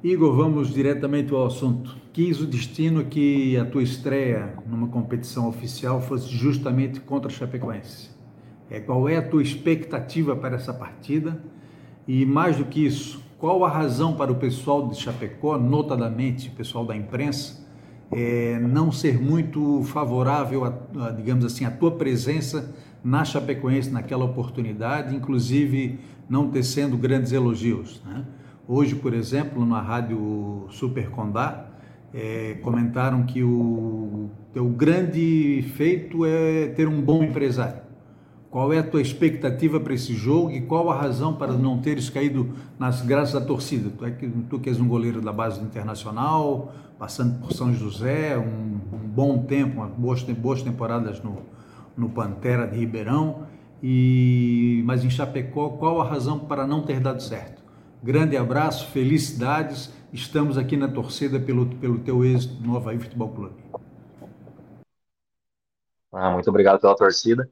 Igor, vamos diretamente ao assunto. Quis o destino que a tua estreia numa competição oficial fosse justamente contra a Chapecoense. É, qual é a tua expectativa para essa partida? E mais do que isso, qual a razão para o pessoal de Chapecó, notadamente o pessoal da imprensa, é, não ser muito favorável, a, a, digamos assim, a tua presença na Chapecoense naquela oportunidade, inclusive não tecendo grandes elogios. Né? Hoje, por exemplo, na rádio Super Condá, é, comentaram que o teu grande feito é ter um bom empresário. Qual é a tua expectativa para esse jogo e qual a razão para não teres caído nas graças da torcida? Tu, é que, tu que és um goleiro da base internacional, passando por São José, um, um bom tempo, boas, boas temporadas no, no Pantera de Ribeirão, e, mas em Chapecó, qual a razão para não ter dado certo? Grande abraço, felicidades, estamos aqui na torcida pelo, pelo teu êxito no Havaí Futebol Clube. Ah, muito obrigado pela torcida.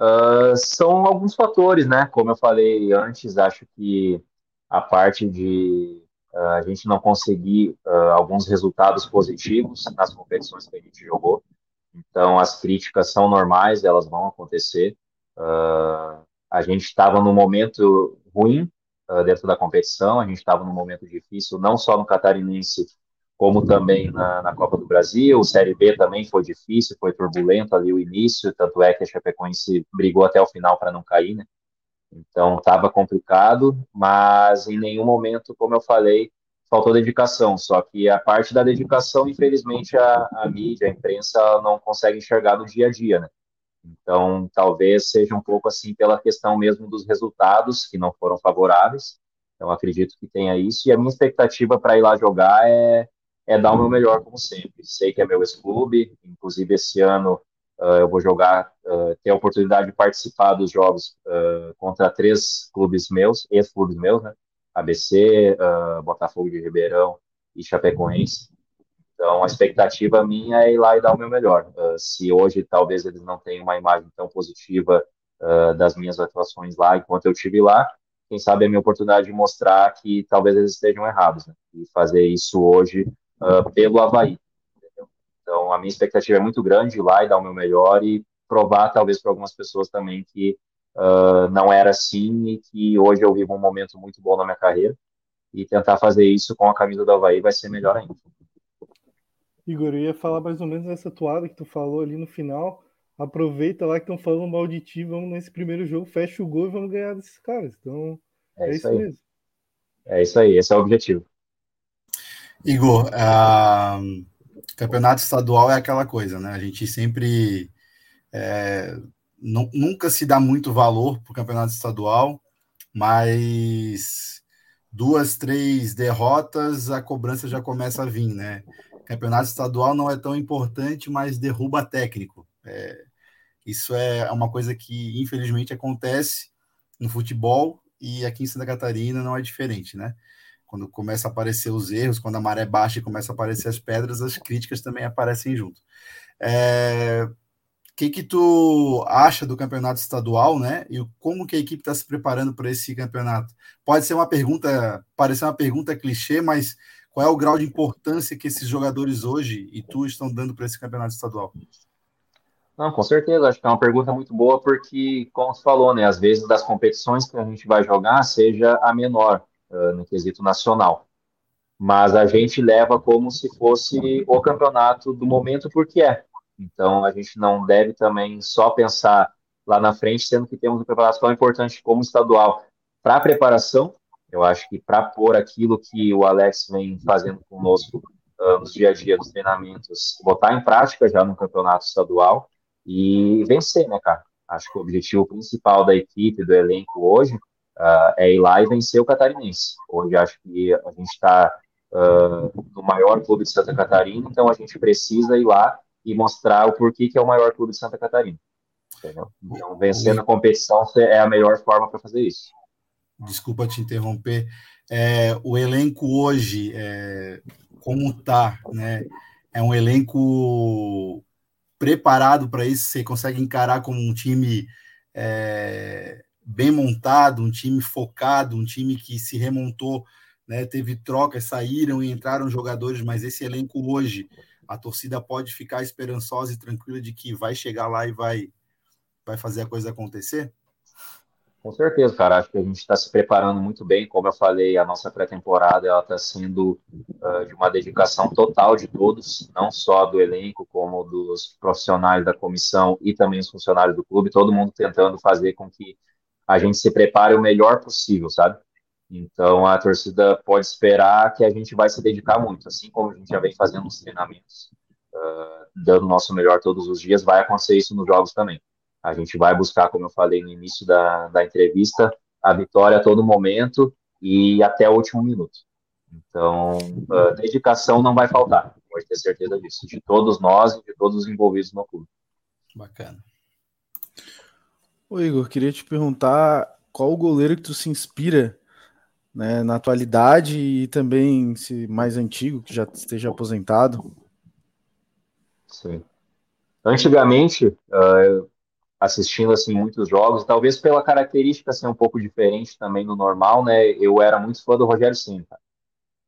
Uh, são alguns fatores, né? Como eu falei antes, acho que a parte de uh, a gente não conseguir uh, alguns resultados positivos nas competições que a gente jogou. Então, as críticas são normais, elas vão acontecer. a gente estava num momento ruim dentro da competição, a gente estava num momento difícil, não só no catarinense, como também na, na, Copa do Brasil. Série B também foi difícil, foi turbulento ali o início, tanto é que a Chapecoense brigou até o final para não cair, né? Então estava complicado, mas em nenhum momento, como eu falei, faltou dedicação. Só que a parte da dedicação, infelizmente, a, a mídia, a imprensa não consegue enxergar no dia a dia, né? Então talvez seja um pouco assim pela questão mesmo dos resultados que não foram favoráveis. Então acredito que tenha isso. E a minha expectativa para ir lá jogar é é dar o meu melhor, como sempre. Sei que é meu ex-clube, inclusive esse ano uh, eu vou jogar, uh, ter a oportunidade de participar dos jogos uh, contra três clubes meus, ex-clubes meus, né? ABC, Botafogo de Ribeirão e Chapecoense. Então, a expectativa minha é ir lá e dar o meu melhor. se hoje talvez eles não tenham uma imagem tão positiva das minhas atuações lá enquanto eu estive lá, quem sabe é a minha oportunidade de mostrar que talvez eles estejam errados, né? E fazer isso hoje uh, pelo Havaí. Entendeu? Então, a minha expectativa é muito grande ir lá e dar o meu melhor e provar, talvez, para algumas pessoas também que uh, não era assim e que hoje eu vivo um momento muito bom na minha carreira. E tentar fazer isso com a camisa do Havaí vai ser melhor ainda. Igor, eu ia falar mais ou menos nessa toada que tu falou ali no final. Aproveita lá que estão falando mal de ti, vamos nesse primeiro jogo, fecha o gol e vamos ganhar desses caras. Então, é, é isso, isso mesmo. É isso aí, esse é o objetivo. Igor, uh, campeonato estadual é aquela coisa, né? A gente sempre é, nunca se dá muito valor para o campeonato estadual, mas duas, três derrotas, a cobrança já começa a vir, né? Campeonato estadual não é tão importante, mas derruba técnico. É, isso é uma coisa que, infelizmente, acontece no futebol e aqui em Santa Catarina não é diferente, né? Quando começa a aparecer os erros, quando a maré baixa e começa a aparecer as pedras, as críticas também aparecem junto. É, o que que tu acha do campeonato estadual, né? E como que a equipe está se preparando para esse campeonato? Pode ser uma pergunta, parecer uma pergunta clichê, mas qual é o grau de importância que esses jogadores hoje e tu estão dando para esse campeonato estadual? Não, com certeza, acho que é uma pergunta muito boa, porque, como você falou, né, às vezes das competições que a gente vai jogar, seja a menor, uh, no quesito nacional. Mas a gente leva como se fosse o campeonato do momento, porque é. Então, a gente não deve também só pensar lá na frente, sendo que temos um campeonato tão importante como estadual. Para a preparação, eu acho que para pôr aquilo que o Alex vem fazendo conosco uh, nos dia a dia, nos treinamentos, botar em prática já no campeonato estadual, e vencer, né, cara? Acho que o objetivo principal da equipe, do elenco hoje, uh, é ir lá e vencer o Catarinense. Hoje acho que a gente está uh, no maior clube de Santa Catarina, então a gente precisa ir lá e mostrar o porquê que é o maior clube de Santa Catarina. Entendeu? Então, vencer na competição é a melhor forma para fazer isso. Desculpa te interromper. É, o elenco hoje, é, como está, né? É um elenco preparado para isso, você consegue encarar como um time é, bem montado, um time focado, um time que se remontou, né, teve trocas, saíram e entraram jogadores, mas esse elenco hoje, a torcida pode ficar esperançosa e tranquila de que vai chegar lá e vai, vai fazer a coisa acontecer? Com certeza, cara. Acho que a gente está se preparando muito bem. Como eu falei, a nossa pré-temporada ela está sendo uh, de uma dedicação total de todos, não só do elenco, como dos profissionais da comissão e também os funcionários do clube. Todo mundo tentando fazer com que a gente se prepare o melhor possível, sabe? Então a torcida pode esperar que a gente vai se dedicar muito, assim como a gente já vem fazendo os treinamentos, uh, dando o nosso melhor todos os dias. Vai acontecer isso nos jogos também. A gente vai buscar, como eu falei no início da, da entrevista, a vitória a todo momento e até o último minuto. Então, a dedicação não vai faltar, pode ter certeza disso, de todos nós e de todos os envolvidos no clube. Bacana. Ô Igor, queria te perguntar qual o goleiro que tu se inspira né, na atualidade e também se mais antigo, que já esteja aposentado. Sim. Antigamente, uh, assistindo assim muitos jogos, talvez pela característica ser um pouco diferente também do normal, né? Eu era muito fã do Rogério Ceni,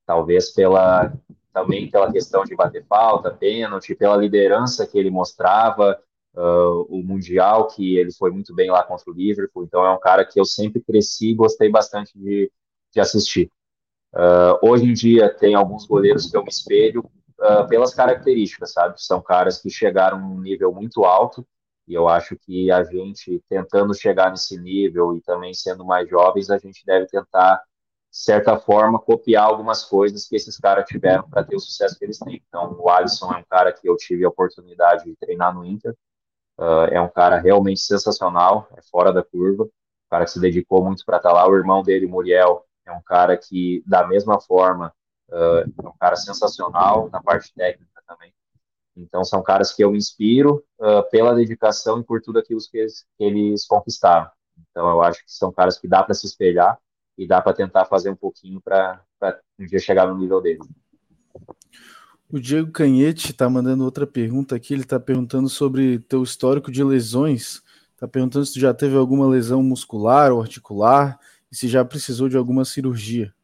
talvez pela também pela questão de bater falta, pênalti, pela liderança que ele mostrava, uh, o mundial que ele foi muito bem lá contra o Liverpool. Então é um cara que eu sempre cresci e gostei bastante de, de assistir. Uh, hoje em dia tem alguns goleiros que eu me espelho uh, pelas características, sabe? São caras que chegaram num nível muito alto e eu acho que a gente, tentando chegar nesse nível e também sendo mais jovens, a gente deve tentar, de certa forma, copiar algumas coisas que esses caras tiveram para ter o sucesso que eles têm. Então, o Alisson é um cara que eu tive a oportunidade de treinar no Inter. Uh, é um cara realmente sensacional, é fora da curva. Um cara que se dedicou muito para estar tá lá. O irmão dele, Muriel, é um cara que, da mesma forma, uh, é um cara sensacional na parte técnica também. Então, são caras que eu inspiro uh, pela dedicação e por tudo aquilo que eles, que eles conquistaram. Então, eu acho que são caras que dá para se espelhar e dá para tentar fazer um pouquinho para um dia chegar no nível deles. O Diego Canhete está mandando outra pergunta aqui. Ele está perguntando sobre teu histórico de lesões. Está perguntando se tu já teve alguma lesão muscular ou articular e se já precisou de alguma cirurgia.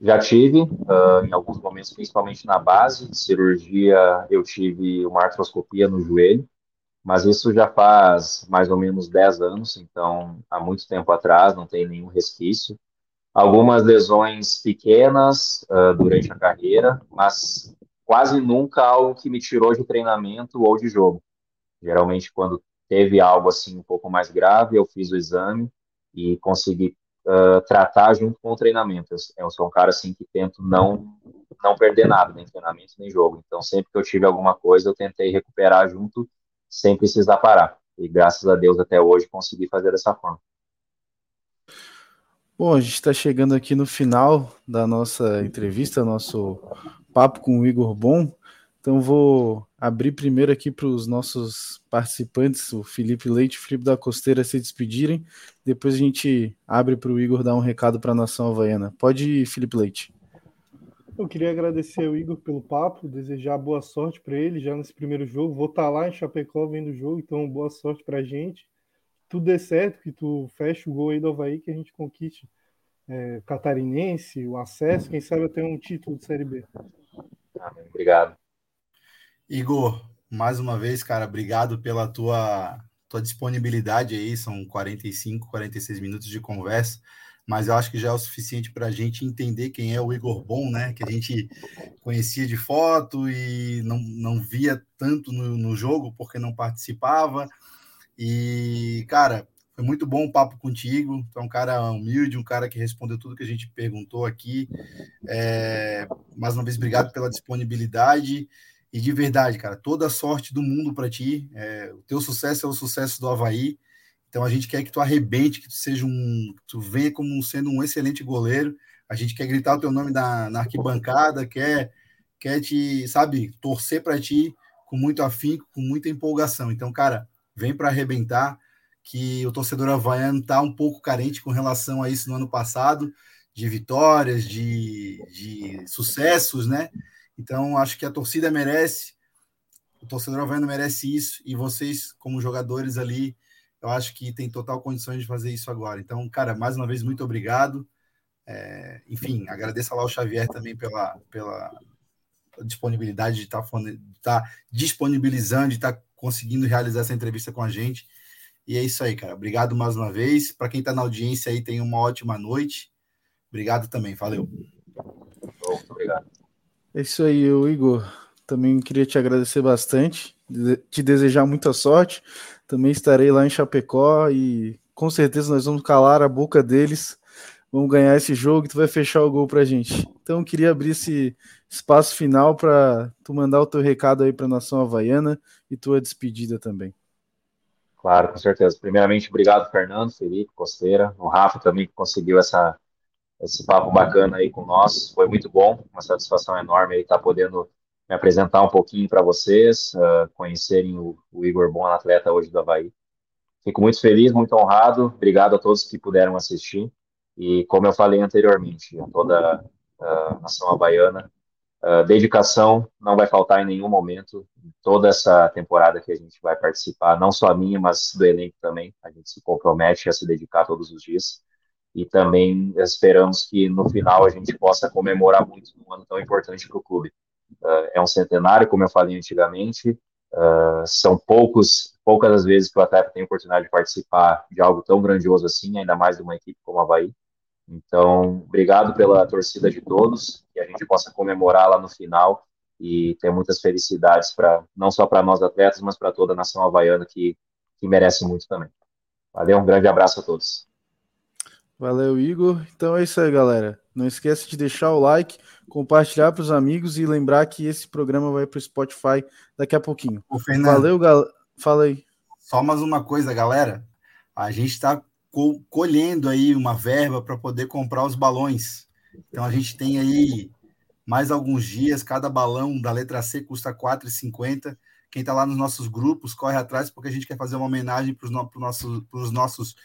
Já tive, uh, em alguns momentos, principalmente na base, cirurgia, eu tive uma artroscopia no joelho, mas isso já faz mais ou menos 10 anos, então há muito tempo atrás, não tem nenhum resquício. Algumas lesões pequenas uh, durante a carreira, mas quase nunca algo que me tirou de treinamento ou de jogo. Geralmente, quando teve algo assim um pouco mais grave, eu fiz o exame e consegui uh, tratar junto com o treinamento. Eu, eu, sou um cara assim que tento não não perder nada, nem treinamento nem jogo. Então sempre que eu tive alguma coisa, eu tentei recuperar junto, sem precisar parar. E graças a Deus até hoje consegui fazer dessa forma. Bom, a gente está chegando aqui no final da nossa entrevista, nosso papo com o Igor Bom. Então vou abrir primeiro aqui para os nossos participantes, o Felipe Leite e o Felipe da Costeira se despedirem. Depois a gente abre para o Igor dar um recado para a nação havaiana. Pode ir, Felipe Leite. Eu queria agradecer ao Igor pelo papo, desejar boa sorte para ele já nesse primeiro jogo. Vou estar tá lá em Chapecó vendo o jogo, então boa sorte para a gente. Tudo dê certo, que tu feche o gol aí do Havaí, que a gente conquiste é, catarinense, o acesso, quem sabe até um título de Série B. Obrigado. Igor, mais uma vez, cara, obrigado pela tua, tua disponibilidade aí. São 45, 46 minutos de conversa, mas eu acho que já é o suficiente para a gente entender quem é o Igor Bom, né? Que a gente conhecia de foto e não, não via tanto no, no jogo porque não participava. E, cara, foi muito bom o papo contigo. Tu é um cara humilde, um cara que respondeu tudo que a gente perguntou aqui. É, mais uma vez, obrigado pela disponibilidade. E de verdade, cara, toda a sorte do mundo para ti. É, o teu sucesso é o sucesso do Havaí. Então a gente quer que tu arrebente, que tu seja um. Tu venha como sendo um excelente goleiro. A gente quer gritar o teu nome na, na arquibancada, quer, quer te, sabe, torcer para ti com muito afinco, com muita empolgação. Então, cara, vem para arrebentar, que o torcedor havaiano está um pouco carente com relação a isso no ano passado, de vitórias, de, de sucessos, né? Então, acho que a torcida merece, o torcedor havaiano merece isso, e vocês, como jogadores ali, eu acho que tem total condições de fazer isso agora. Então, cara, mais uma vez, muito obrigado. É, enfim, agradeço lá o Xavier também pela, pela disponibilidade de estar, tá, estar tá disponibilizando, de estar tá conseguindo realizar essa entrevista com a gente. E é isso aí, cara. Obrigado mais uma vez. Para quem está na audiência aí, tenha uma ótima noite. Obrigado também. Valeu. Obrigado. É isso aí, Igor. Também queria te agradecer bastante, te desejar muita sorte. Também estarei lá em Chapecó e com certeza nós vamos calar a boca deles. Vamos ganhar esse jogo e tu vai fechar o gol pra gente. Então queria abrir esse espaço final para tu mandar o teu recado aí para a nação havaiana e tua despedida também. Claro, com certeza. Primeiramente, obrigado, Fernando, Felipe, Costeira, o Rafa também que conseguiu essa esse papo bacana aí com nós. Foi muito bom, uma satisfação enorme aí estar podendo me apresentar um pouquinho para vocês, uh, conhecerem o, o, Igor Bom, atleta hoje do Havaí. Fico muito feliz, muito honrado. Obrigado a todos que puderam assistir. E como eu falei anteriormente, a toda a nação havaiana, uh, dedicação não vai faltar em nenhum momento. Toda essa temporada que a gente vai participar, não só a minha, mas do elenco também, a gente se compromete a se dedicar todos os dias e também esperamos que no final a gente possa comemorar muito um ano tão importante para o clube. Uh, é um centenário, como eu falei antigamente, uh, são poucos, poucas as vezes que o atleta tem a oportunidade de participar de algo tão grandioso assim, ainda mais de uma equipe como a Havaí. Então, obrigado pela torcida de todos, que a gente possa comemorar lá no final e ter muitas felicidades para não só para nós atletas, mas para toda a nação havaiana que, que merece muito também. Valeu, um grande abraço a todos. Valeu, Igor. Então é isso aí, galera. Não esqueça de deixar o like, compartilhar para os amigos e lembrar que esse programa vai para o Spotify daqui a pouquinho. Ô, Fernando, Valeu, galera. Fala aí. Só mais uma coisa, galera. A gente está co colhendo aí uma verba para poder comprar os balões. Então a gente tem aí mais alguns dias. Cada balão da letra C custa R$ 4,50. Quem está lá nos nossos grupos, corre atrás, porque a gente quer fazer uma homenagem para os no, nossos, nossos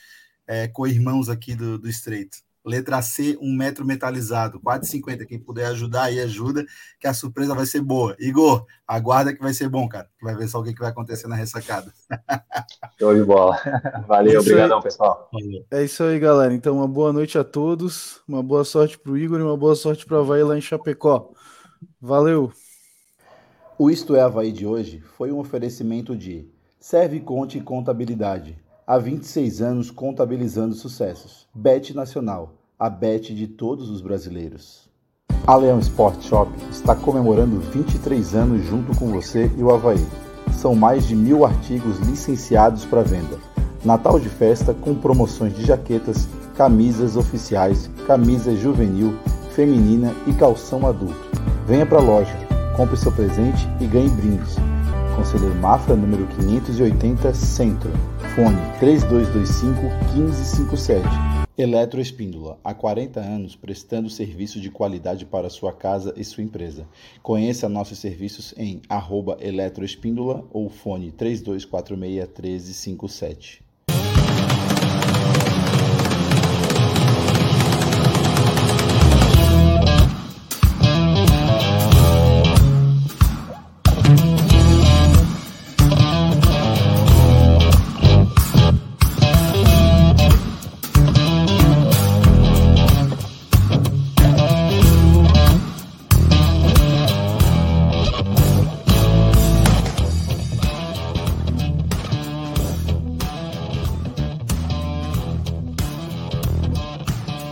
é, co-irmãos aqui do, do Estreito. Letra C, um metro metalizado, 4,50. Quem puder ajudar aí, ajuda, que a surpresa vai ser boa. Igor, aguarda que vai ser bom, cara. Vai ver só o que, que vai acontecer na ressacada. Show de bola. Valeu, obrigadão, pessoal. É isso aí, galera. Então, uma boa noite a todos, uma boa sorte para o Igor e uma boa sorte para o Havaí lá em Chapecó. Valeu! O Isto é Havaí de hoje foi um oferecimento de Serve Conte Contabilidade há 26 anos contabilizando sucessos. Bet Nacional, a bet de todos os brasileiros. A Leão Sport Shop está comemorando 23 anos junto com você e o Havaí. São mais de mil artigos licenciados para venda. Natal de festa com promoções de jaquetas, camisas oficiais, camisa juvenil, feminina e calção adulto. Venha para a loja, compre seu presente e ganhe brindes. Conselheiro Mafra, número 580, Centro. Fone 3225 1557. Eletroespíndola, há 40 anos prestando serviço de qualidade para sua casa e sua empresa. Conheça nossos serviços em arroba eletroespíndola ou fone 3246 1357.